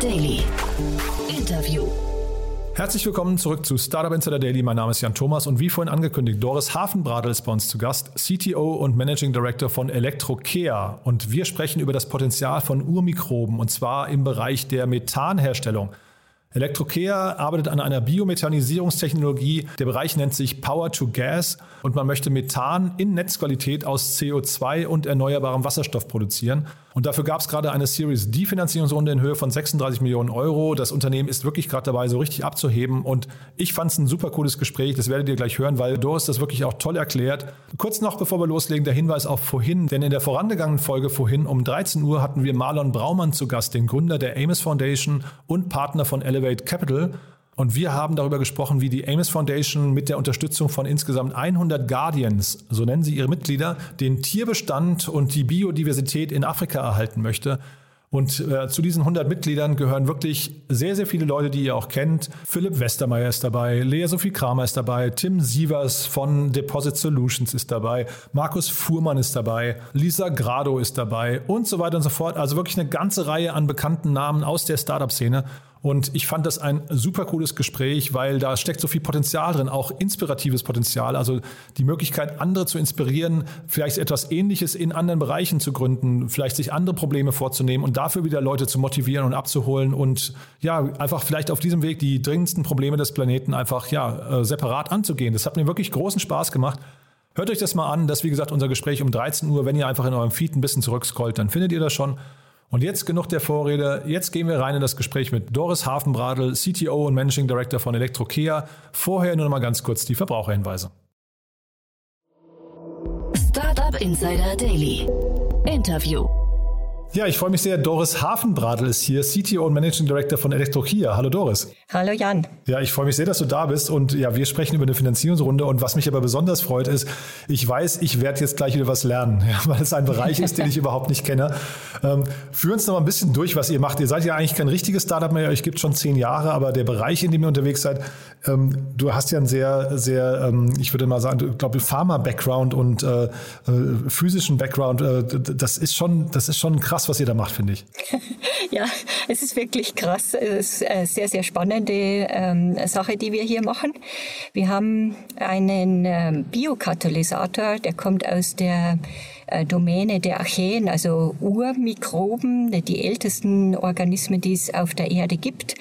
Daily. Interview. Herzlich willkommen zurück zu Startup Insider Daily. Mein Name ist Jan Thomas und wie vorhin angekündigt, Doris Hafenbradl ist bei uns zu Gast, CTO und Managing Director von Electrokea. Und wir sprechen über das Potenzial von Urmikroben und zwar im Bereich der Methanherstellung. Electrokea arbeitet an einer Biomethanisierungstechnologie. Der Bereich nennt sich Power to Gas und man möchte Methan in Netzqualität aus CO2 und erneuerbarem Wasserstoff produzieren. Und dafür gab es gerade eine Series D Finanzierungsrunde in Höhe von 36 Millionen Euro. Das Unternehmen ist wirklich gerade dabei, so richtig abzuheben. Und ich fand es ein super cooles Gespräch. Das werdet ihr gleich hören, weil Doris das wirklich auch toll erklärt. Kurz noch, bevor wir loslegen, der Hinweis auf vorhin. Denn in der vorangegangenen Folge vorhin um 13 Uhr hatten wir Marlon Braumann zu Gast, den Gründer der Amos Foundation und Partner von Elevate Capital. Und wir haben darüber gesprochen, wie die Amos Foundation mit der Unterstützung von insgesamt 100 Guardians, so nennen sie ihre Mitglieder, den Tierbestand und die Biodiversität in Afrika erhalten möchte. Und äh, zu diesen 100 Mitgliedern gehören wirklich sehr, sehr viele Leute, die ihr auch kennt. Philipp Westermeier ist dabei, Lea Sophie Kramer ist dabei, Tim Sievers von Deposit Solutions ist dabei, Markus Fuhrmann ist dabei, Lisa Grado ist dabei und so weiter und so fort. Also wirklich eine ganze Reihe an bekannten Namen aus der Startup-Szene. Und ich fand das ein super cooles Gespräch, weil da steckt so viel Potenzial drin, auch inspiratives Potenzial. Also die Möglichkeit, andere zu inspirieren, vielleicht etwas Ähnliches in anderen Bereichen zu gründen, vielleicht sich andere Probleme vorzunehmen und dafür wieder Leute zu motivieren und abzuholen und ja, einfach vielleicht auf diesem Weg die dringendsten Probleme des Planeten einfach ja, äh, separat anzugehen. Das hat mir wirklich großen Spaß gemacht. Hört euch das mal an. Das ist wie gesagt unser Gespräch um 13 Uhr. Wenn ihr einfach in eurem Feed ein bisschen zurückscrollt, dann findet ihr das schon. Und jetzt genug der Vorrede. Jetzt gehen wir rein in das Gespräch mit Doris Hafenbradl, CTO und Managing Director von Electrokea. Vorher nur noch mal ganz kurz die Verbraucherhinweise. Startup Insider Daily. Interview. Ja, ich freue mich sehr. Doris Hafenbradl ist hier, CTO und Managing Director von Electrokia. Hallo Doris. Hallo Jan. Ja, ich freue mich sehr, dass du da bist und ja, wir sprechen über eine Finanzierungsrunde und was mich aber besonders freut ist, ich weiß, ich werde jetzt gleich wieder was lernen, ja, weil es ein Bereich ist, den ich überhaupt nicht kenne. Ähm, führ uns noch mal ein bisschen durch, was ihr macht. Ihr seid ja eigentlich kein richtiges Startup mehr, euch gibt schon zehn Jahre, aber der Bereich, in dem ihr unterwegs seid, ähm, du hast ja einen sehr, sehr, ähm, ich würde mal sagen, ich glaube, Pharma-Background und äh, äh, physischen Background. Äh, das ist schon, das ist schon krass krass, was ihr da macht, finde ich. ja, es ist wirklich krass. Es ist eine sehr, sehr spannende ähm, Sache, die wir hier machen. Wir haben einen ähm, Biokatalysator, der kommt aus der äh, Domäne der Archäen, also Urmikroben, die ältesten Organismen, die es auf der Erde gibt.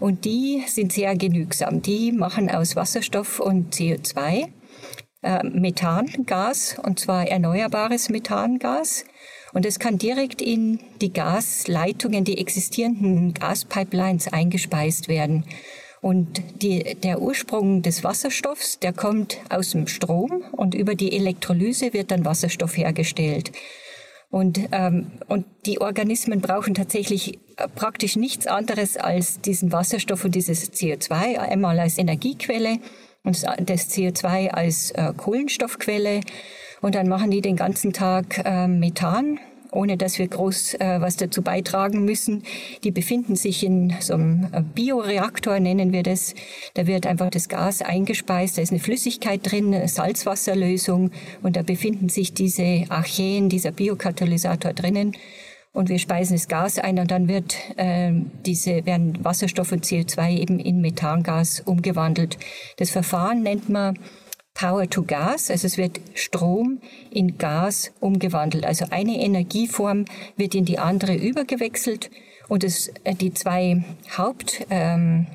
Und die sind sehr genügsam. Die machen aus Wasserstoff und CO2 äh, Methangas, und zwar erneuerbares Methangas. Und es kann direkt in die Gasleitungen, die existierenden Gaspipelines eingespeist werden. Und die, der Ursprung des Wasserstoffs, der kommt aus dem Strom und über die Elektrolyse wird dann Wasserstoff hergestellt. Und, ähm, und die Organismen brauchen tatsächlich äh, praktisch nichts anderes als diesen Wasserstoff und dieses CO2, einmal als Energiequelle und das CO2 als äh, Kohlenstoffquelle. Und dann machen die den ganzen Tag äh, Methan, ohne dass wir groß äh, was dazu beitragen müssen. Die befinden sich in so einem äh, Bioreaktor, nennen wir das. Da wird einfach das Gas eingespeist, da ist eine Flüssigkeit drin, eine Salzwasserlösung und da befinden sich diese Archeen, dieser Biokatalysator drinnen. Und wir speisen das Gas ein und dann wird äh, diese werden Wasserstoff und CO2 eben in Methangas umgewandelt. Das Verfahren nennt man Power to Gas, also es wird Strom in Gas umgewandelt. Also eine Energieform wird in die andere übergewechselt. Und es, äh, die zwei Haupt ähm,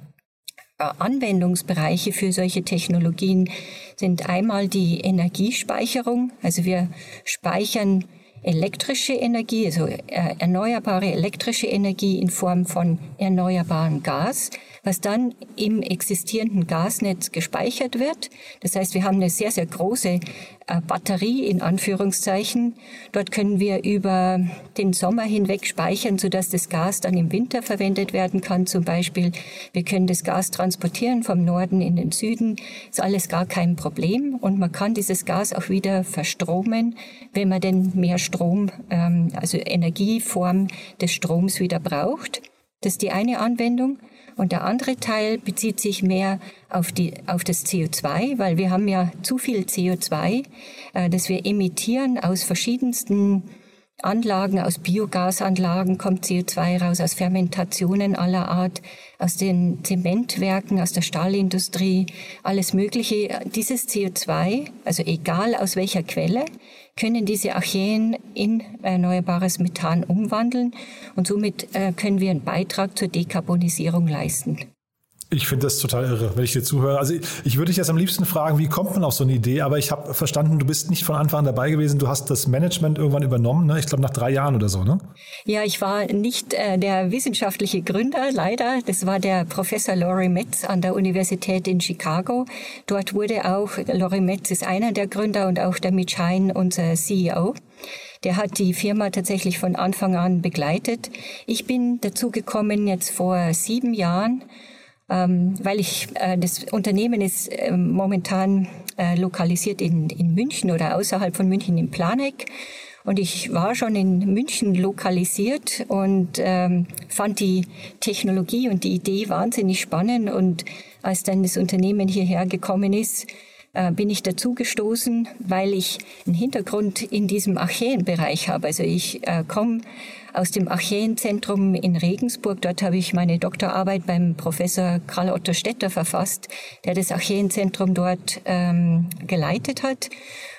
äh, Anwendungsbereiche für solche Technologien sind einmal die Energiespeicherung, also wir speichern elektrische Energie, also äh, erneuerbare elektrische Energie in Form von erneuerbarem Gas was dann im existierenden Gasnetz gespeichert wird. Das heißt, wir haben eine sehr, sehr große äh, Batterie in Anführungszeichen. Dort können wir über den Sommer hinweg speichern, sodass das Gas dann im Winter verwendet werden kann. Zum Beispiel, wir können das Gas transportieren vom Norden in den Süden. Ist alles gar kein Problem. Und man kann dieses Gas auch wieder verstromen, wenn man denn mehr Strom, ähm, also Energieform des Stroms wieder braucht. Das ist die eine Anwendung. Und der andere Teil bezieht sich mehr auf, die, auf das CO2, weil wir haben ja zu viel CO2, äh, das wir emittieren aus verschiedensten Anlagen, aus Biogasanlagen kommt CO2 raus, aus Fermentationen aller Art, aus den Zementwerken, aus der Stahlindustrie, alles Mögliche. Dieses CO2, also egal aus welcher Quelle, können diese Archäen in erneuerbares Methan umwandeln und somit äh, können wir einen Beitrag zur Dekarbonisierung leisten. Ich finde das total irre, wenn ich dir zuhöre. Also ich würde dich jetzt am liebsten fragen, wie kommt man auf so eine Idee? Aber ich habe verstanden, du bist nicht von Anfang an dabei gewesen. Du hast das Management irgendwann übernommen, ne? ich glaube nach drei Jahren oder so, ne? Ja, ich war nicht äh, der wissenschaftliche Gründer, leider. Das war der Professor Laurie Metz an der Universität in Chicago. Dort wurde auch, Laurie Metz ist einer der Gründer und auch der Mitch Hein, unser CEO. Der hat die Firma tatsächlich von Anfang an begleitet. Ich bin dazu gekommen jetzt vor sieben Jahren ähm, weil ich, äh, das Unternehmen ist äh, momentan äh, lokalisiert in, in München oder außerhalb von München in Planegg. Und ich war schon in München lokalisiert und ähm, fand die Technologie und die Idee wahnsinnig spannend. Und als dann das Unternehmen hierher gekommen ist, äh, bin ich dazu gestoßen, weil ich einen Hintergrund in diesem Archäenbereich habe. Also ich äh, komme aus dem Archäenzentrum in Regensburg. Dort habe ich meine Doktorarbeit beim Professor Karl Otto Stetter verfasst, der das Archäenzentrum dort ähm, geleitet hat.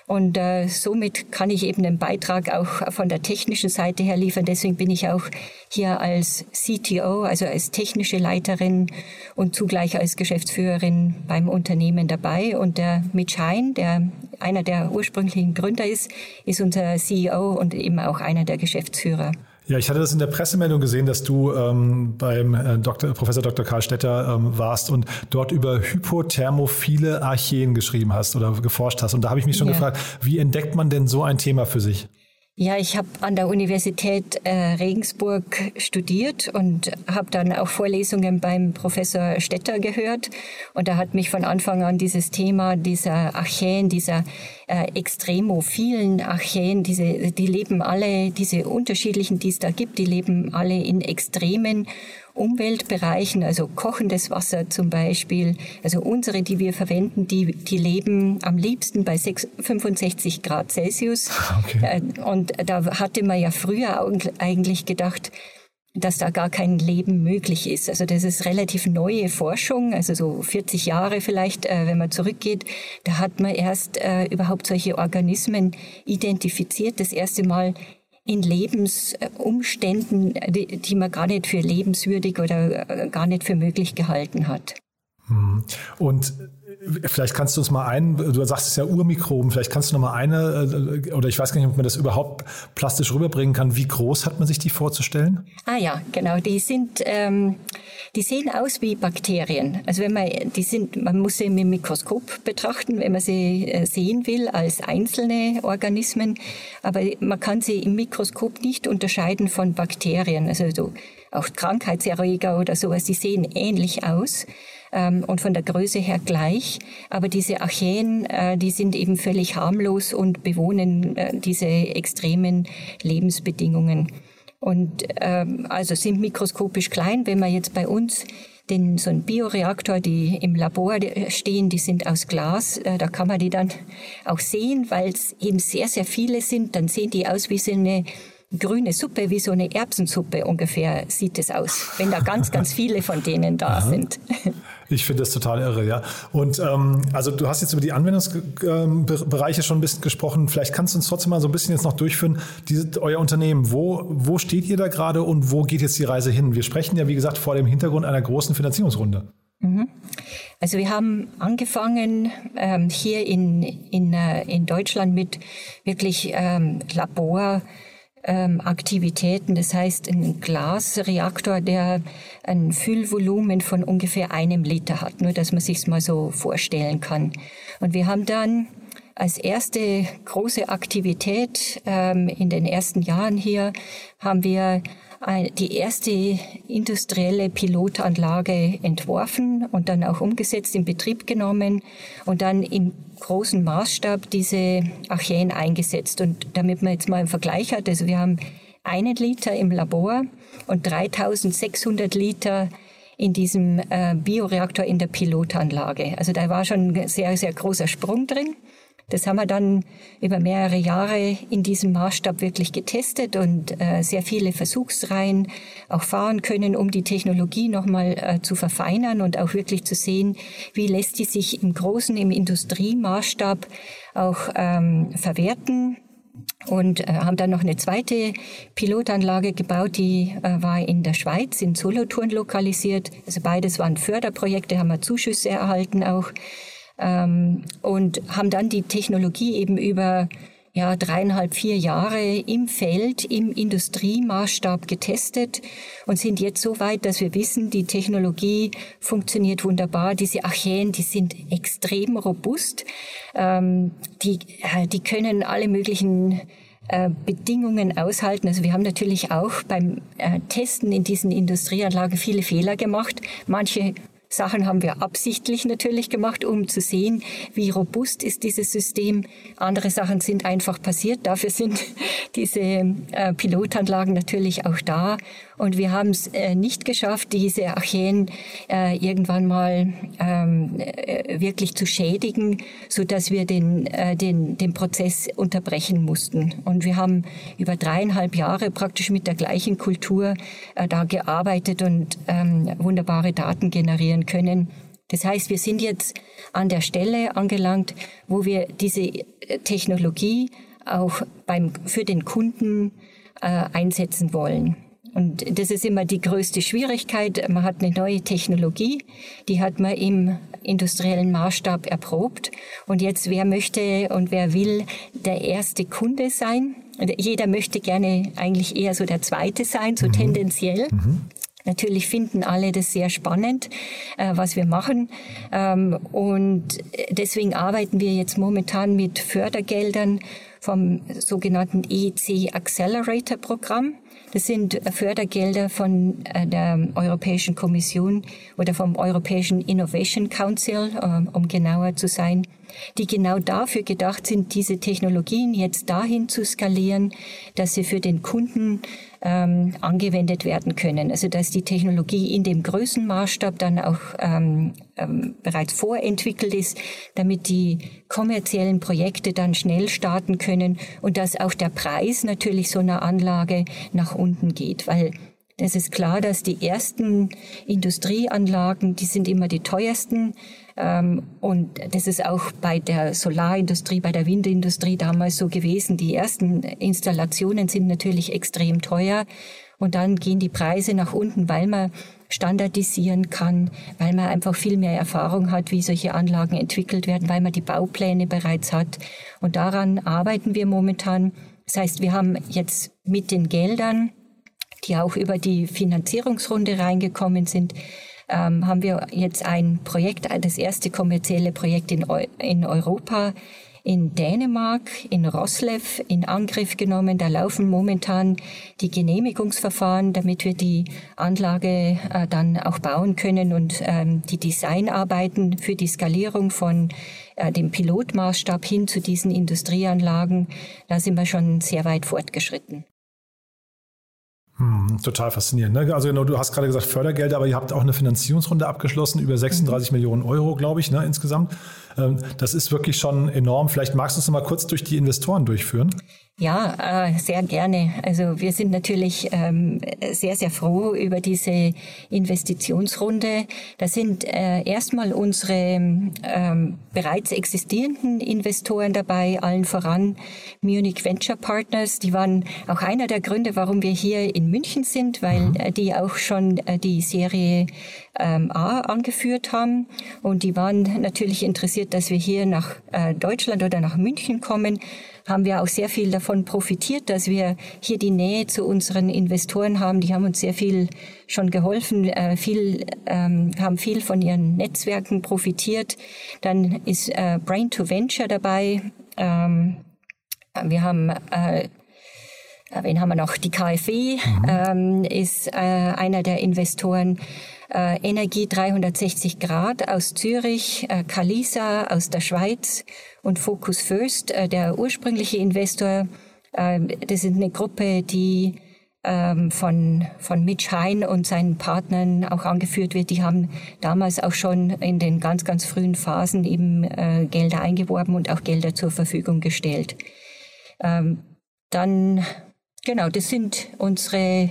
Und äh, somit kann ich eben einen Beitrag auch von der technischen Seite her liefern. Deswegen bin ich auch hier als CTO, also als technische Leiterin und zugleich als Geschäftsführerin beim Unternehmen dabei. Und der Mitch Hein, der einer der ursprünglichen Gründer ist, ist unser CEO und eben auch einer der Geschäftsführer. Ja, ich hatte das in der Pressemeldung gesehen, dass du ähm, beim äh, Dr., Professor Dr. Karl Stetter ähm, warst und dort über hypothermophile Archeen geschrieben hast oder geforscht hast. Und da habe ich mich schon ja. gefragt, wie entdeckt man denn so ein Thema für sich? Ja, ich habe an der Universität äh, Regensburg studiert und habe dann auch Vorlesungen beim Professor Stetter gehört. Und da hat mich von Anfang an dieses Thema dieser Archäen, dieser äh, extremophilen Archäen, diese, die leben alle, diese unterschiedlichen, die es da gibt, die leben alle in Extremen Umweltbereichen, also kochendes Wasser zum Beispiel, also unsere, die wir verwenden, die, die leben am liebsten bei 6, 65 Grad Celsius. Okay. Äh, und da hatte man ja früher eigentlich gedacht, dass da gar kein Leben möglich ist. Also das ist relativ neue Forschung, also so 40 Jahre vielleicht, äh, wenn man zurückgeht. Da hat man erst äh, überhaupt solche Organismen identifiziert, das erste Mal in Lebensumständen, die, die man gar nicht für lebenswürdig oder äh, gar nicht für möglich gehalten hat. Hm. Und Vielleicht kannst du uns mal ein, du sagst es ja Urmikroben, vielleicht kannst du noch mal eine, äh, oder ich weiß gar nicht, ob man das überhaupt plastisch rüberbringen kann. Wie groß hat man sich die vorzustellen? Ah ja, genau. Die sind, ähm, die sehen aus wie Bakterien. Also wenn man, die sind, man muss sie mit dem Mikroskop betrachten, wenn man sie äh, sehen will als einzelne Organismen. Aber man kann sie im Mikroskop nicht unterscheiden von Bakterien. Also so, auch Krankheitserreger oder sowas, die sehen ähnlich aus ähm, und von der Größe her gleich. Aber diese Archäen, äh, die sind eben völlig harmlos und bewohnen äh, diese extremen Lebensbedingungen. Und ähm, also sind mikroskopisch klein. Wenn man jetzt bei uns den, so ein Bioreaktor, die im Labor stehen, die sind aus Glas. Äh, da kann man die dann auch sehen, weil es eben sehr, sehr viele sind. Dann sehen die aus wie so eine grüne Suppe, wie so eine Erbsensuppe ungefähr sieht es aus, wenn da ganz, ganz viele von denen da Aha. sind. Ich finde das total irre, ja. Und ähm, also du hast jetzt über die Anwendungsbereiche schon ein bisschen gesprochen. Vielleicht kannst du uns trotzdem mal so ein bisschen jetzt noch durchführen, diese, euer Unternehmen. Wo, wo steht ihr da gerade und wo geht jetzt die Reise hin? Wir sprechen ja, wie gesagt, vor dem Hintergrund einer großen Finanzierungsrunde. Mhm. Also wir haben angefangen ähm, hier in, in, äh, in Deutschland mit wirklich ähm, Labor ähm, Aktivitäten. Das heißt, ein Glasreaktor, der ein Füllvolumen von ungefähr einem Liter hat, nur dass man sich mal so vorstellen kann. Und wir haben dann als erste große Aktivität ähm, in den ersten Jahren hier haben wir die erste industrielle Pilotanlage entworfen und dann auch umgesetzt, in Betrieb genommen und dann im großen Maßstab diese Archäen eingesetzt. Und damit man jetzt mal einen Vergleich hat, also wir haben einen Liter im Labor und 3600 Liter in diesem äh, Bioreaktor in der Pilotanlage. Also da war schon ein sehr, sehr großer Sprung drin. Das haben wir dann über mehrere Jahre in diesem Maßstab wirklich getestet und äh, sehr viele Versuchsreihen auch fahren können, um die Technologie nochmal äh, zu verfeinern und auch wirklich zu sehen, wie lässt die sich im großen, im Industriemaßstab auch ähm, verwerten und äh, haben dann noch eine zweite Pilotanlage gebaut, die äh, war in der Schweiz, in Solothurn lokalisiert. Also beides waren Förderprojekte, haben wir Zuschüsse erhalten auch ähm, und haben dann die Technologie eben über ja, dreieinhalb, vier Jahre im Feld, im Industriemaßstab getestet und sind jetzt so weit, dass wir wissen, die Technologie funktioniert wunderbar. Diese Archäen, die sind extrem robust. Ähm, die, äh, die können alle möglichen äh, Bedingungen aushalten. Also wir haben natürlich auch beim äh, Testen in diesen Industrieanlagen viele Fehler gemacht. Manche Sachen haben wir absichtlich natürlich gemacht, um zu sehen, wie robust ist dieses System. Andere Sachen sind einfach passiert. Dafür sind diese äh, Pilotanlagen natürlich auch da. Und wir haben es äh, nicht geschafft, diese Archäen äh, irgendwann mal ähm, äh, wirklich zu schädigen, so dass wir den, äh, den, den Prozess unterbrechen mussten. Und wir haben über dreieinhalb Jahre praktisch mit der gleichen Kultur äh, da gearbeitet und ähm, wunderbare Daten generieren können. Das heißt, wir sind jetzt an der Stelle angelangt, wo wir diese äh, Technologie auch beim, für den Kunden einsetzen wollen. Und das ist immer die größte Schwierigkeit. Man hat eine neue Technologie, die hat man im industriellen Maßstab erprobt. Und jetzt, wer möchte und wer will der erste Kunde sein? Jeder möchte gerne eigentlich eher so der zweite sein, so mhm. tendenziell. Mhm. Natürlich finden alle das sehr spannend, äh, was wir machen. Ähm, und deswegen arbeiten wir jetzt momentan mit Fördergeldern vom sogenannten EC Accelerator Programm. Das sind Fördergelder von äh, der Europäischen Kommission oder vom Europäischen Innovation Council, äh, um genauer zu sein, die genau dafür gedacht sind, diese Technologien jetzt dahin zu skalieren, dass sie für den Kunden ähm, angewendet werden können. Also dass die Technologie in dem Größenmaßstab dann auch ähm, ähm, bereits vorentwickelt ist, damit die kommerziellen Projekte dann schnell starten können und dass auch der Preis natürlich so einer Anlage nach unten geht, weil es ist klar, dass die ersten Industrieanlagen, die sind immer die teuersten. Ähm, und das ist auch bei der Solarindustrie, bei der Windindustrie damals so gewesen. Die ersten Installationen sind natürlich extrem teuer. Und dann gehen die Preise nach unten, weil man standardisieren kann, weil man einfach viel mehr Erfahrung hat, wie solche Anlagen entwickelt werden, weil man die Baupläne bereits hat. Und daran arbeiten wir momentan. Das heißt, wir haben jetzt mit den Geldern, die auch über die Finanzierungsrunde reingekommen sind, ähm, haben wir jetzt ein Projekt, das erste kommerzielle Projekt in, Eu in Europa in Dänemark, in Roslev in Angriff genommen. Da laufen momentan die Genehmigungsverfahren, damit wir die Anlage äh, dann auch bauen können und ähm, die Designarbeiten für die Skalierung von äh, dem Pilotmaßstab hin zu diesen Industrieanlagen, da sind wir schon sehr weit fortgeschritten. Hm, total faszinierend. Ne? Also genau, du hast gerade gesagt Fördergelder, aber ihr habt auch eine Finanzierungsrunde abgeschlossen über 36 mhm. Millionen Euro, glaube ich, ne, insgesamt. Ähm, das ist wirklich schon enorm. Vielleicht magst du uns noch mal kurz durch die Investoren durchführen. Ja, äh, sehr gerne. Also wir sind natürlich ähm, sehr, sehr froh über diese Investitionsrunde. Da sind äh, erstmal unsere ähm, bereits existierenden Investoren dabei, allen voran Munich Venture Partners. Die waren auch einer der Gründe, warum wir hier in München sind, weil mhm. äh, die auch schon die Serie ähm, A angeführt haben. Und die waren natürlich interessiert, dass wir hier nach Deutschland oder nach München kommen haben wir auch sehr viel davon profitiert, dass wir hier die Nähe zu unseren Investoren haben. Die haben uns sehr viel schon geholfen, äh, viel, ähm, haben viel von ihren Netzwerken profitiert. Dann ist äh, Brain to Venture dabei. Ähm, wir haben äh, Wen haben wir noch? Die KfW mhm. ähm, ist äh, einer der Investoren. Äh, Energie 360 Grad aus Zürich, äh, Kalisa aus der Schweiz und Focus First, äh, der ursprüngliche Investor. Äh, das ist eine Gruppe, die ähm, von, von Mitch Hein und seinen Partnern auch angeführt wird, die haben damals auch schon in den ganz, ganz frühen Phasen eben äh, Gelder eingeworben und auch Gelder zur Verfügung gestellt. Ähm, dann, genau, das sind unsere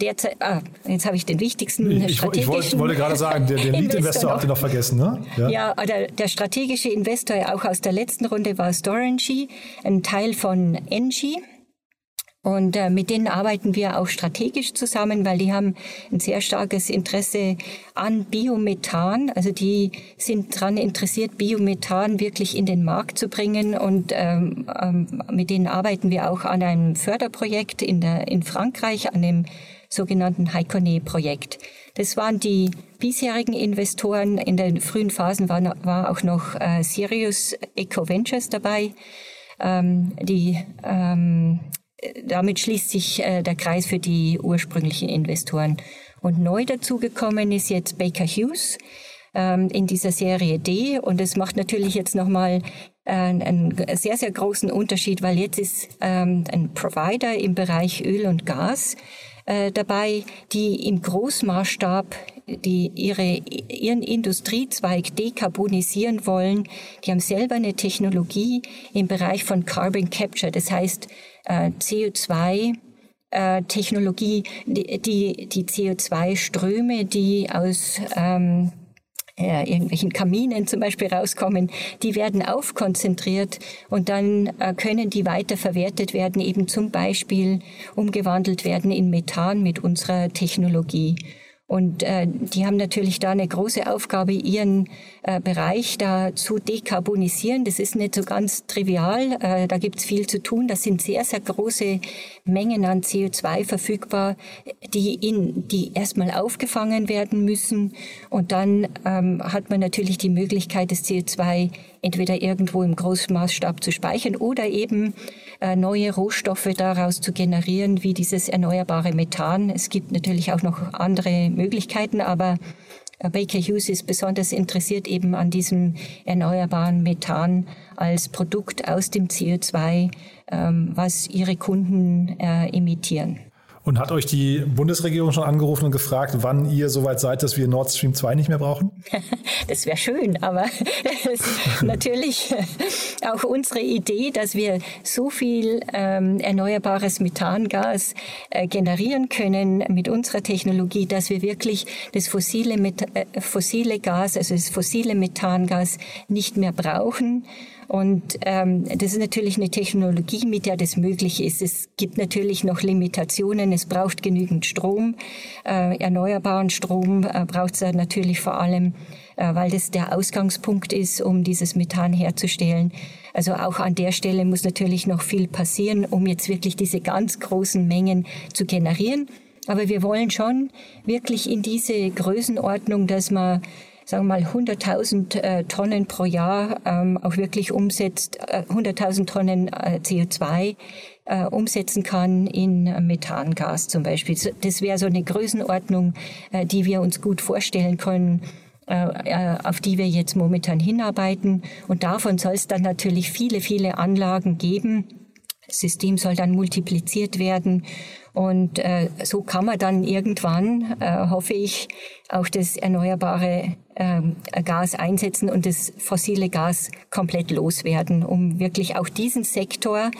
derzeit, ah, jetzt habe ich den wichtigsten ich, strategischen ich, ich wollte gerade sagen, den, den Lead-Investor habt ihr noch vergessen, ne? Ja, ja der, der, strategische Investor auch aus der letzten Runde war Storengy, ein Teil von Engie. Und äh, mit denen arbeiten wir auch strategisch zusammen, weil die haben ein sehr starkes Interesse an Biomethan. Also die sind daran interessiert, Biomethan wirklich in den Markt zu bringen. Und ähm, ähm, mit denen arbeiten wir auch an einem Förderprojekt in, der, in Frankreich, an dem sogenannten Haikonne-Projekt. Das waren die bisherigen Investoren. In den frühen Phasen war, war auch noch äh, Sirius Eco Ventures dabei. Ähm, die ähm, damit schließt sich äh, der Kreis für die ursprünglichen Investoren. Und neu dazugekommen ist jetzt Baker Hughes ähm, in dieser Serie D. Und es macht natürlich jetzt nochmal äh, einen sehr, sehr großen Unterschied, weil jetzt ist ähm, ein Provider im Bereich Öl und Gas äh, dabei, die im Großmaßstab die ihre, ihren Industriezweig dekarbonisieren wollen. Die haben selber eine Technologie im Bereich von Carbon Capture. Das heißt, äh, CO2 äh, Technologie, die, die, die CO2-Ströme, die aus ähm, äh, irgendwelchen Kaminen zum Beispiel rauskommen, die werden aufkonzentriert und dann äh, können die weiter verwertet werden, eben zum Beispiel umgewandelt werden in Methan mit unserer Technologie. Und äh, die haben natürlich da eine große Aufgabe, ihren äh, Bereich da zu dekarbonisieren. Das ist nicht so ganz trivial. Äh, da gibt's viel zu tun. Das sind sehr, sehr große Mengen an CO2 verfügbar, die, in, die erstmal aufgefangen werden müssen. Und dann ähm, hat man natürlich die Möglichkeit, das CO2 entweder irgendwo im Großmaßstab zu speichern oder eben äh, neue Rohstoffe daraus zu generieren, wie dieses erneuerbare Methan. Es gibt natürlich auch noch andere Möglichkeiten, aber äh, Baker Hughes ist besonders interessiert eben an diesem erneuerbaren Methan als Produkt aus dem CO2, ähm, was ihre Kunden äh, emittieren. Und hat euch die Bundesregierung schon angerufen und gefragt, wann ihr soweit seid, dass wir Nord Stream 2 nicht mehr brauchen? Das wäre schön, aber natürlich auch unsere Idee, dass wir so viel ähm, erneuerbares Methangas äh, generieren können mit unserer Technologie, dass wir wirklich das fossile, Met äh, fossile Gas, also das fossile Methangas nicht mehr brauchen und ähm, das ist natürlich eine Technologie, mit der das möglich ist. Es gibt natürlich noch Limitationen. Es braucht genügend Strom, äh, erneuerbaren Strom äh, braucht es natürlich vor allem, äh, weil das der Ausgangspunkt ist, um dieses Methan herzustellen. Also auch an der Stelle muss natürlich noch viel passieren, um jetzt wirklich diese ganz großen Mengen zu generieren. Aber wir wollen schon wirklich in diese Größenordnung, dass man sagen wir mal 100.000 äh, Tonnen pro Jahr ähm, auch wirklich umsetzt, äh, 100.000 Tonnen äh, CO2 äh, umsetzen kann in Methangas zum Beispiel. Das wäre so eine Größenordnung, äh, die wir uns gut vorstellen können äh, äh, auf die wir jetzt momentan hinarbeiten. Und davon soll es dann natürlich viele, viele Anlagen geben. Das System soll dann multipliziert werden und äh, so kann man dann irgendwann, äh, hoffe ich, auch das erneuerbare äh, Gas einsetzen und das fossile Gas komplett loswerden, um wirklich auch diesen Sektor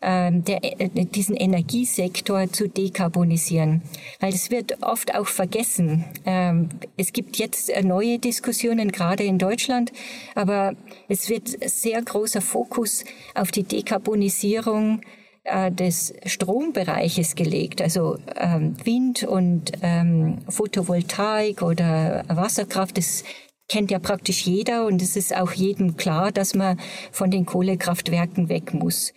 ähm, der, äh, diesen Energiesektor zu dekarbonisieren. Weil es wird oft auch vergessen. Ähm, es gibt jetzt äh, neue Diskussionen, gerade in Deutschland, aber es wird sehr großer Fokus auf die Dekarbonisierung äh, des Strombereiches gelegt, also ähm, Wind und ähm, Photovoltaik oder Wasserkraft, das kennt ja praktisch jeder und es ist auch jedem klar, dass man von den Kohlekraftwerken weg muss.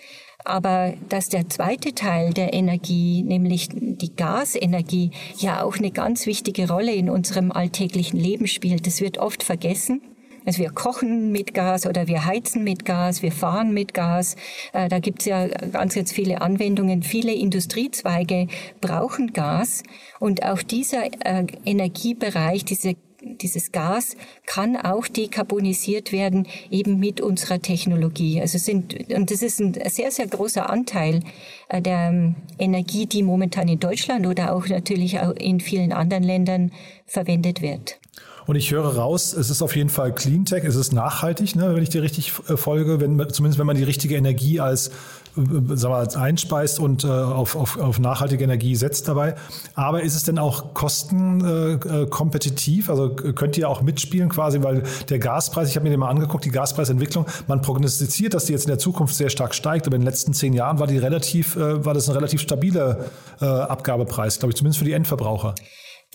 Aber dass der zweite Teil der Energie, nämlich die Gasenergie, ja auch eine ganz wichtige Rolle in unserem alltäglichen Leben spielt, das wird oft vergessen. Also wir kochen mit Gas oder wir heizen mit Gas, wir fahren mit Gas. Äh, da gibt es ja ganz, ganz viele Anwendungen. Viele Industriezweige brauchen Gas. Und auch dieser äh, Energiebereich, diese dieses Gas kann auch dekarbonisiert werden, eben mit unserer Technologie. Also sind, und das ist ein sehr, sehr großer Anteil äh, der ähm, Energie, die momentan in Deutschland oder auch natürlich auch in vielen anderen Ländern verwendet wird. Und ich höre raus, es ist auf jeden Fall Cleantech, es ist nachhaltig, ne, wenn ich dir richtig äh, folge, wenn, zumindest wenn man die richtige Energie als äh, sagen wir, einspeist und äh, auf, auf, auf nachhaltige Energie setzt dabei. Aber ist es denn auch kostenkompetitiv? Äh, also könnt ihr auch mitspielen quasi, weil der Gaspreis, ich habe mir den mal angeguckt, die Gaspreisentwicklung, man prognostiziert, dass die jetzt in der Zukunft sehr stark steigt, aber in den letzten zehn Jahren war die relativ, äh, war das ein relativ stabiler äh, Abgabepreis, glaube ich, zumindest für die Endverbraucher.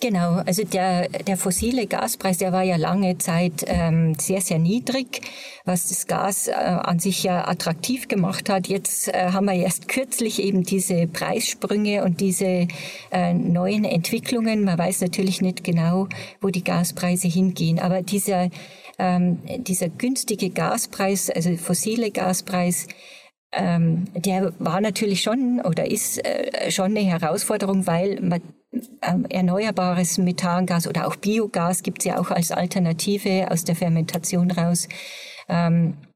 Genau, also der, der fossile Gaspreis, der war ja lange Zeit ähm, sehr, sehr niedrig, was das Gas äh, an sich ja attraktiv gemacht hat. Jetzt äh, haben wir erst kürzlich eben diese Preissprünge und diese äh, neuen Entwicklungen. Man weiß natürlich nicht genau, wo die Gaspreise hingehen, aber dieser, ähm, dieser günstige Gaspreis, also fossile Gaspreis, ähm, der war natürlich schon oder ist äh, schon eine Herausforderung, weil man erneuerbares Methangas oder auch Biogas gibt es ja auch als Alternative aus der Fermentation raus. Ähm, äh,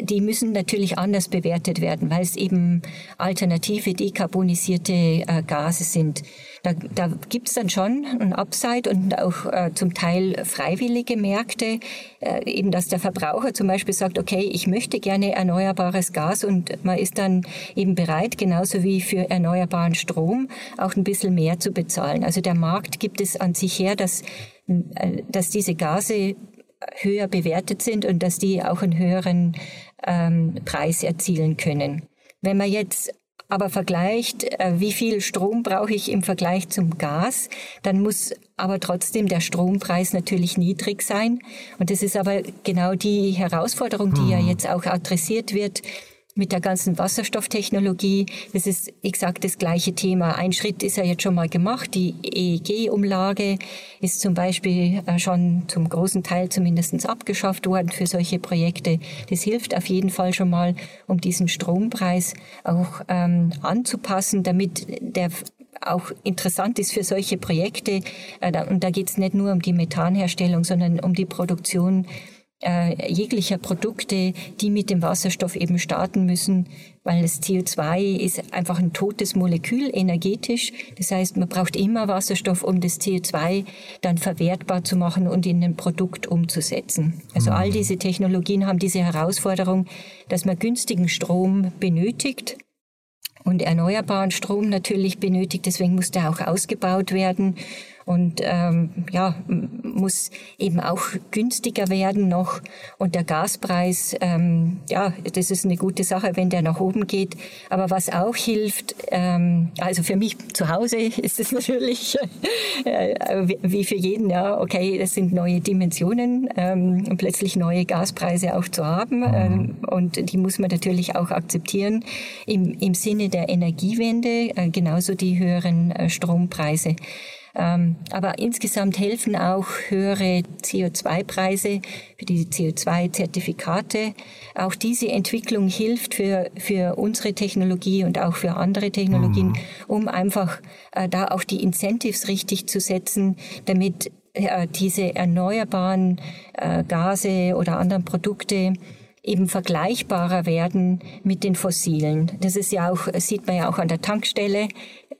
die müssen natürlich anders bewertet werden, weil es eben alternative dekarbonisierte äh, Gase sind. Da, da gibt es dann schon ein Upside und auch äh, zum Teil freiwillige Märkte, äh, eben dass der Verbraucher zum Beispiel sagt, okay, ich möchte gerne erneuerbares Gas und man ist dann eben bereit, genauso wie für erneuerbaren Strom, auch ein bisschen mehr zu bezahlen. Also der Markt gibt es an sich her, dass, äh, dass diese Gase höher bewertet sind und dass die auch einen höheren ähm, Preis erzielen können. Wenn man jetzt aber vergleicht, äh, wie viel Strom brauche ich im Vergleich zum Gas, dann muss aber trotzdem der Strompreis natürlich niedrig sein. Und das ist aber genau die Herausforderung, die hm. ja jetzt auch adressiert wird mit der ganzen Wasserstofftechnologie. Das ist exakt das gleiche Thema. Ein Schritt ist ja jetzt schon mal gemacht. Die EEG-Umlage ist zum Beispiel äh, schon zum großen Teil zumindest abgeschafft worden für solche Projekte. Das hilft auf jeden Fall schon mal, um diesen Strompreis auch ähm, anzupassen, damit der auch interessant ist für solche Projekte. Äh, und da geht es nicht nur um die Methanherstellung, sondern um die Produktion äh, jeglicher Produkte, die mit dem Wasserstoff eben starten müssen, weil das CO2 ist einfach ein totes Molekül energetisch. Das heißt, man braucht immer Wasserstoff, um das CO2 dann verwertbar zu machen und in ein Produkt umzusetzen. Also all mhm. diese Technologien haben diese Herausforderung, dass man günstigen Strom benötigt und erneuerbaren Strom natürlich benötigt. Deswegen muss der auch ausgebaut werden und ähm, ja, muss eben auch günstiger werden noch. Und der Gaspreis, ähm, ja, das ist eine gute Sache, wenn der nach oben geht. Aber was auch hilft, ähm, also für mich zu Hause ist es natürlich äh, wie für jeden, ja, okay, das sind neue Dimensionen, ähm, plötzlich neue Gaspreise auch zu haben. Mhm. Ähm, und die muss man natürlich auch akzeptieren im, im Sinne der Energiewende, äh, genauso die höheren äh, Strompreise. Ähm, aber insgesamt helfen auch höhere CO2-Preise für die CO2-Zertifikate. Auch diese Entwicklung hilft für, für unsere Technologie und auch für andere Technologien, mhm. um einfach äh, da auch die Incentives richtig zu setzen, damit äh, diese erneuerbaren äh, Gase oder anderen Produkte eben vergleichbarer werden mit den fossilen. Das ist ja auch, sieht man ja auch an der Tankstelle.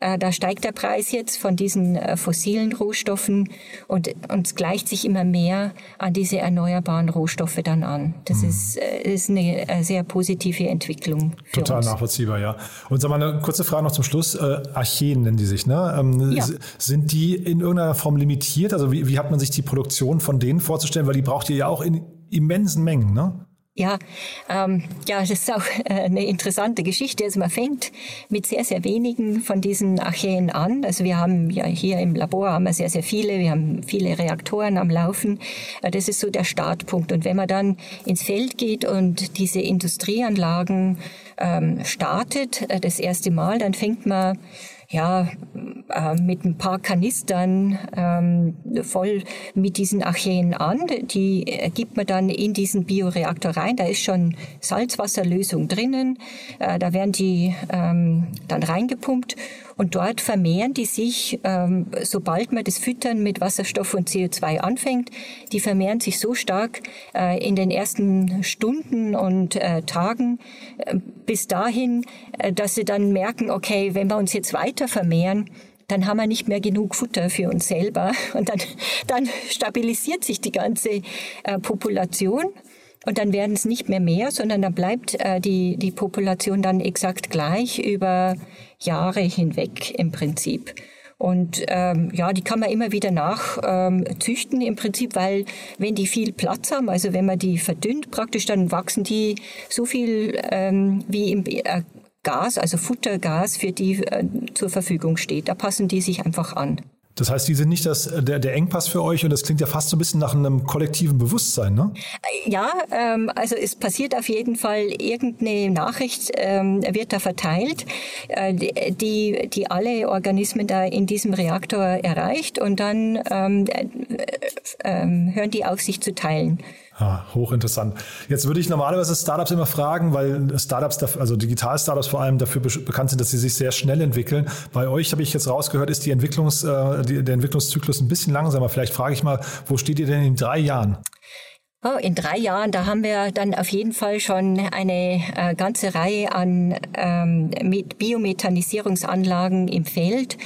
Äh, da steigt der Preis jetzt von diesen äh, fossilen Rohstoffen und, es gleicht sich immer mehr an diese erneuerbaren Rohstoffe dann an. Das hm. ist, äh, ist eine sehr positive Entwicklung. Total uns. nachvollziehbar, ja. Und sag mal eine kurze Frage noch zum Schluss. Archeen nennen die sich, ne? Ähm, ja. Sind die in irgendeiner Form limitiert? Also wie, wie hat man sich die Produktion von denen vorzustellen? Weil die braucht ihr ja auch in immensen Mengen, ne? Ja, ähm, ja, das ist auch äh, eine interessante Geschichte. Also man fängt mit sehr, sehr wenigen von diesen Archäen an. Also wir haben ja hier im Labor haben wir sehr, sehr viele. Wir haben viele Reaktoren am Laufen. Äh, das ist so der Startpunkt. Und wenn man dann ins Feld geht und diese Industrieanlagen ähm, startet, äh, das erste Mal, dann fängt man ja, äh, mit ein paar Kanistern ähm, voll mit diesen Archäen an. Die äh, gibt man dann in diesen Bioreaktor rein. Da ist schon Salzwasserlösung drinnen. Äh, da werden die ähm, dann reingepumpt Und dort vermehren die sich, ähm, sobald man das Füttern mit Wasserstoff und CO2 anfängt, die vermehren sich so stark äh, in den ersten Stunden und äh, Tagen äh, bis dahin, dass sie dann merken, okay, wenn wir uns jetzt weiter vermehren, dann haben wir nicht mehr genug Futter für uns selber. Und dann, dann stabilisiert sich die ganze Population und dann werden es nicht mehr mehr, sondern dann bleibt äh, die, die Population dann exakt gleich über Jahre hinweg im Prinzip. Und ähm, ja, die kann man immer wieder nachzüchten ähm, im Prinzip, weil wenn die viel Platz haben, also wenn man die verdünnt praktisch, dann wachsen die so viel ähm, wie im äh, Gas, also Futtergas, für die äh, zur Verfügung steht. Da passen die sich einfach an. Das heißt, die sind nicht das, der, der Engpass für euch und das klingt ja fast so ein bisschen nach einem kollektiven Bewusstsein, ne? Ja, ähm, also es passiert auf jeden Fall irgendeine Nachricht, ähm, wird da verteilt, äh, die, die alle Organismen da in diesem Reaktor erreicht und dann ähm, äh, äh, hören die auf, sich zu teilen. Ja, hochinteressant. Jetzt würde ich normalerweise Startups immer fragen, weil Startups, also Digital-Startups vor allem dafür bekannt sind, dass sie sich sehr schnell entwickeln. Bei euch habe ich jetzt rausgehört, ist die Entwicklungs, äh, die, der Entwicklungszyklus ein bisschen langsamer. Vielleicht frage ich mal, wo steht ihr denn in drei Jahren? Oh, in drei Jahren, da haben wir dann auf jeden Fall schon eine äh, ganze Reihe an ähm, Biometanisierungsanlagen im Feld.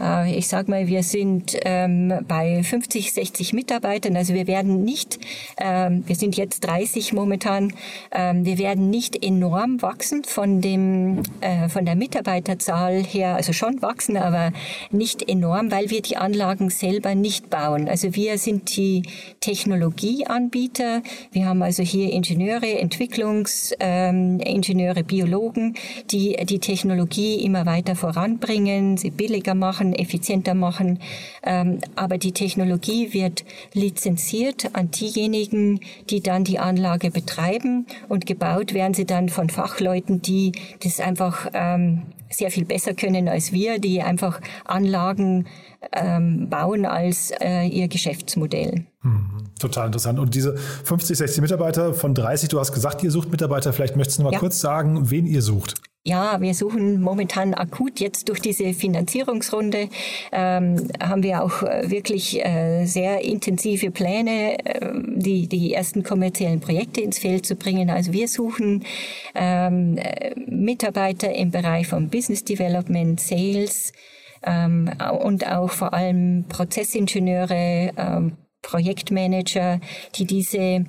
Äh, ich sage mal, wir sind ähm, bei 50, 60 Mitarbeitern. Also wir werden nicht, ähm, wir sind jetzt 30 momentan, ähm, wir werden nicht enorm wachsen von dem, äh, von der Mitarbeiterzahl her, also schon wachsen, aber nicht enorm, weil wir die Anlagen selber nicht bauen. Also wir sind die Technologieanbieter. Wir haben also hier Ingenieure, Entwicklungsingenieure, Biologen, die die Technologie immer weiter voranbringen, sie billiger machen machen, effizienter machen. Ähm, aber die Technologie wird lizenziert an diejenigen, die dann die Anlage betreiben und gebaut werden sie dann von Fachleuten, die das einfach ähm, sehr viel besser können als wir, die einfach Anlagen ähm, bauen als äh, ihr Geschäftsmodell. Mhm. Total interessant. Und diese 50, 60 Mitarbeiter von 30, du hast gesagt, ihr sucht Mitarbeiter. Vielleicht möchtest du noch mal ja. kurz sagen, wen ihr sucht. Ja, wir suchen momentan akut jetzt durch diese Finanzierungsrunde ähm, haben wir auch äh, wirklich äh, sehr intensive Pläne, äh, die die ersten kommerziellen Projekte ins Feld zu bringen. Also wir suchen ähm, Mitarbeiter im Bereich von Business Development, Sales ähm, und auch vor allem Prozessingenieure, ähm, Projektmanager, die diese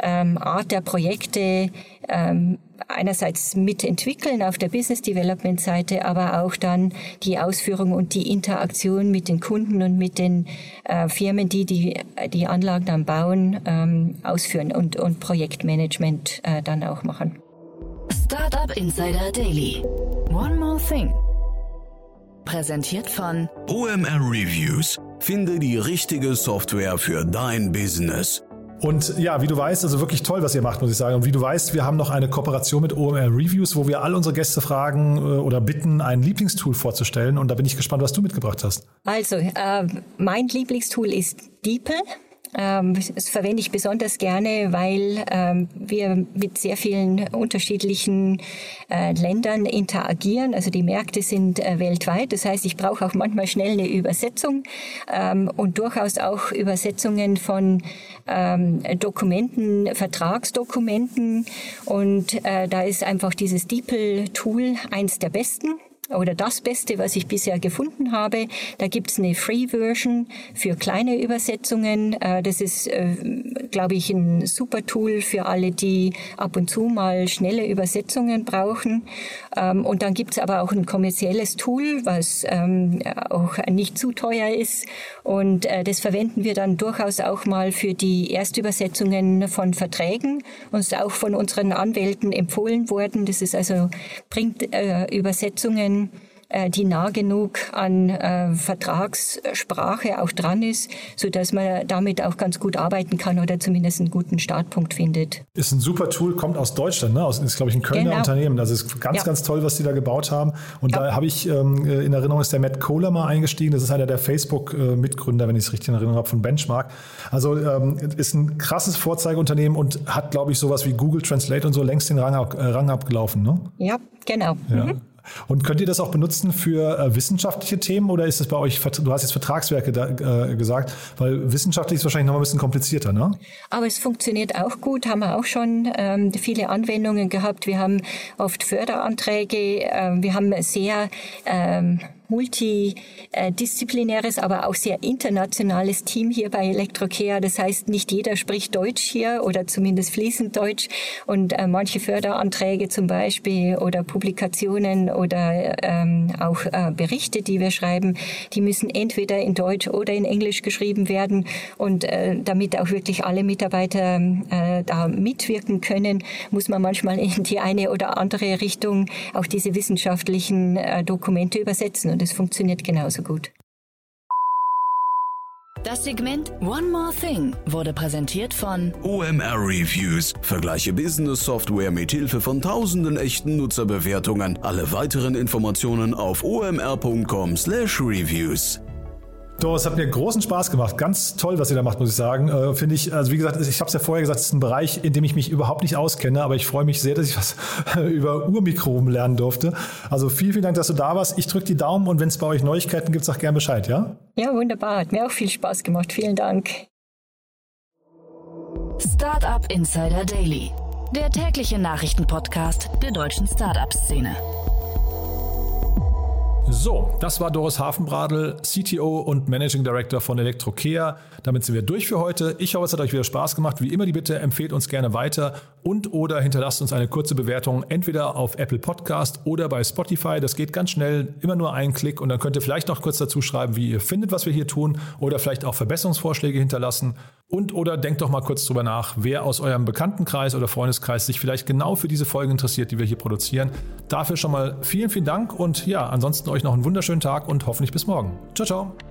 ähm, Art der Projekte ähm, einerseits mitentwickeln auf der Business Development Seite, aber auch dann die Ausführung und die Interaktion mit den Kunden und mit den äh, Firmen, die die, die Anlagen dann bauen, ähm, ausführen und, und Projektmanagement äh, dann auch machen. Startup Insider Daily. One more thing. Präsentiert von OMR Reviews. Finde die richtige Software für dein Business. Und ja, wie du weißt, also wirklich toll, was ihr macht, muss ich sagen. Und wie du weißt, wir haben noch eine Kooperation mit OMR Reviews, wo wir all unsere Gäste fragen äh, oder bitten, ein Lieblingstool vorzustellen. Und da bin ich gespannt, was du mitgebracht hast. Also, äh, mein Lieblingstool ist DeepL. Ähm, das verwende ich besonders gerne, weil ähm, wir mit sehr vielen unterschiedlichen äh, Ländern interagieren. Also die Märkte sind äh, weltweit. Das heißt, ich brauche auch manchmal schnell eine Übersetzung ähm, und durchaus auch Übersetzungen von ähm, Dokumenten, Vertragsdokumenten. Und äh, da ist einfach dieses DeepL-Tool eins der besten oder das Beste, was ich bisher gefunden habe. Da gibt's eine Free-Version für kleine Übersetzungen. Äh, das ist, äh, glaube ich, ein super Tool für alle, die ab und zu mal schnelle Übersetzungen brauchen. Ähm, und dann gibt's aber auch ein kommerzielles Tool, was ähm, auch nicht zu teuer ist. Und äh, das verwenden wir dann durchaus auch mal für die Erstübersetzungen von Verträgen. Uns auch von unseren Anwälten empfohlen worden. Das ist also, bringt Übersetzungen äh, die nah genug an äh, Vertragssprache auch dran ist, so dass man damit auch ganz gut arbeiten kann oder zumindest einen guten Startpunkt findet. Ist ein super Tool, kommt aus Deutschland, ne? Aus, ist glaube ich ein Kölner genau. Unternehmen. Das ist ganz, ja. ganz toll, was die da gebaut haben. Und ja. da habe ich ähm, in Erinnerung ist der Matt Kohler mal eingestiegen. Das ist einer der Facebook-Mitgründer, wenn ich es richtig in Erinnerung habe, von Benchmark. Also ähm, ist ein krasses Vorzeigeunternehmen und hat, glaube ich, sowas wie Google Translate und so längst den Rang, äh, Rang abgelaufen. Ne? Ja, genau. Ja. Mhm. Und könnt ihr das auch benutzen für äh, wissenschaftliche Themen oder ist es bei euch, du hast jetzt Vertragswerke da, äh, gesagt, weil wissenschaftlich ist wahrscheinlich noch ein bisschen komplizierter, ne? Aber es funktioniert auch gut, haben wir auch schon ähm, viele Anwendungen gehabt. Wir haben oft Förderanträge, äh, wir haben sehr ähm, multidisziplinäres, aber auch sehr internationales Team hier bei Electrocare. Das heißt, nicht jeder spricht Deutsch hier oder zumindest fließend Deutsch. Und äh, manche Förderanträge zum Beispiel oder Publikationen oder ähm, auch äh, Berichte, die wir schreiben, die müssen entweder in Deutsch oder in Englisch geschrieben werden. Und äh, damit auch wirklich alle Mitarbeiter äh, da mitwirken können, muss man manchmal in die eine oder andere Richtung auch diese wissenschaftlichen äh, Dokumente übersetzen und es funktioniert genauso gut. Das Segment One More Thing wurde präsentiert von OMR Reviews. Vergleiche Business Software mit Hilfe von tausenden echten Nutzerbewertungen. Alle weiteren Informationen auf omr.com/reviews. Doch, es hat mir großen Spaß gemacht. Ganz toll, was ihr da macht, muss ich sagen. Äh, Finde ich, also wie gesagt, ich habe es ja vorher gesagt, es ist ein Bereich, in dem ich mich überhaupt nicht auskenne, aber ich freue mich sehr, dass ich was über Urmikroben lernen durfte. Also vielen, vielen Dank, dass du da warst. Ich drücke die Daumen und wenn es bei euch Neuigkeiten gibt, sag gerne Bescheid, ja? Ja, wunderbar. Hat mir auch viel Spaß gemacht. Vielen Dank. Startup Insider Daily, der tägliche Nachrichtenpodcast der deutschen Startup-Szene. So, das war Doris Hafenbradl, CTO und Managing Director von Electrocare. Damit sind wir durch für heute. Ich hoffe, es hat euch wieder Spaß gemacht. Wie immer die Bitte, empfehlt uns gerne weiter und oder hinterlasst uns eine kurze Bewertung entweder auf Apple Podcast oder bei Spotify. Das geht ganz schnell, immer nur einen Klick und dann könnt ihr vielleicht noch kurz dazu schreiben, wie ihr findet, was wir hier tun oder vielleicht auch Verbesserungsvorschläge hinterlassen. Und oder denkt doch mal kurz drüber nach, wer aus eurem Bekanntenkreis oder Freundeskreis sich vielleicht genau für diese Folgen interessiert, die wir hier produzieren. Dafür schon mal vielen, vielen Dank und ja, ansonsten euch noch einen wunderschönen Tag und hoffentlich bis morgen. Ciao, ciao.